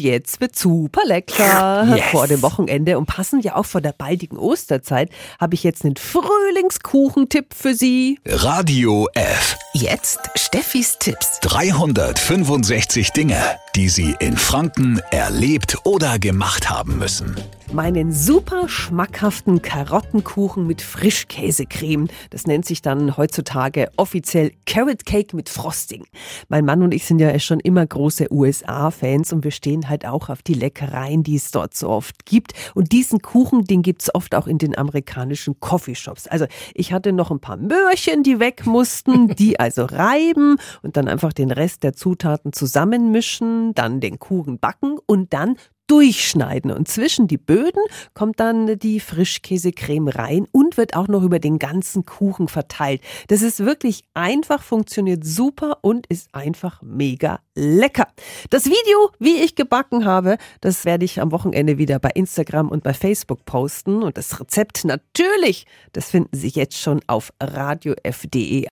Und jetzt wird super lecker Yes. vor dem Wochenende und passend ja auch vor der baldigen Osterzeit habe ich jetzt einen Frühlingskuchentipp für Sie. Radio F. Jetzt Steffis Tipps. 365 Dinge, die Sie in Franken erlebt oder gemacht haben müssen. Meinen super schmackhaften Karottenkuchen mit Frischkäsecreme. Das nennt sich dann heutzutage offiziell Carrot Cake mit Frosting. Mein Mann und ich sind ja schon immer große USA-Fans und wir stehen halt auch auf die Leckereien, die es dort so oft gibt. Und diesen Kuchen, den gibt's oft auch in den amerikanischen Coffeeshops. Also ich hatte noch ein paar Möhrchen, die weg mussten, die also reiben und dann einfach den Rest der Zutaten zusammenmischen, dann den Kuchen backen und dann durchschneiden und zwischen die Böden kommt dann die Frischkäsecreme rein und wird auch noch über den ganzen Kuchen verteilt. Das ist wirklich einfach, funktioniert super und ist einfach mega lecker. Das Video, wie ich gebacken habe, das werde ich am Wochenende wieder bei Instagram und bei Facebook posten und das Rezept natürlich, das finden Sie jetzt schon auf radiof.de.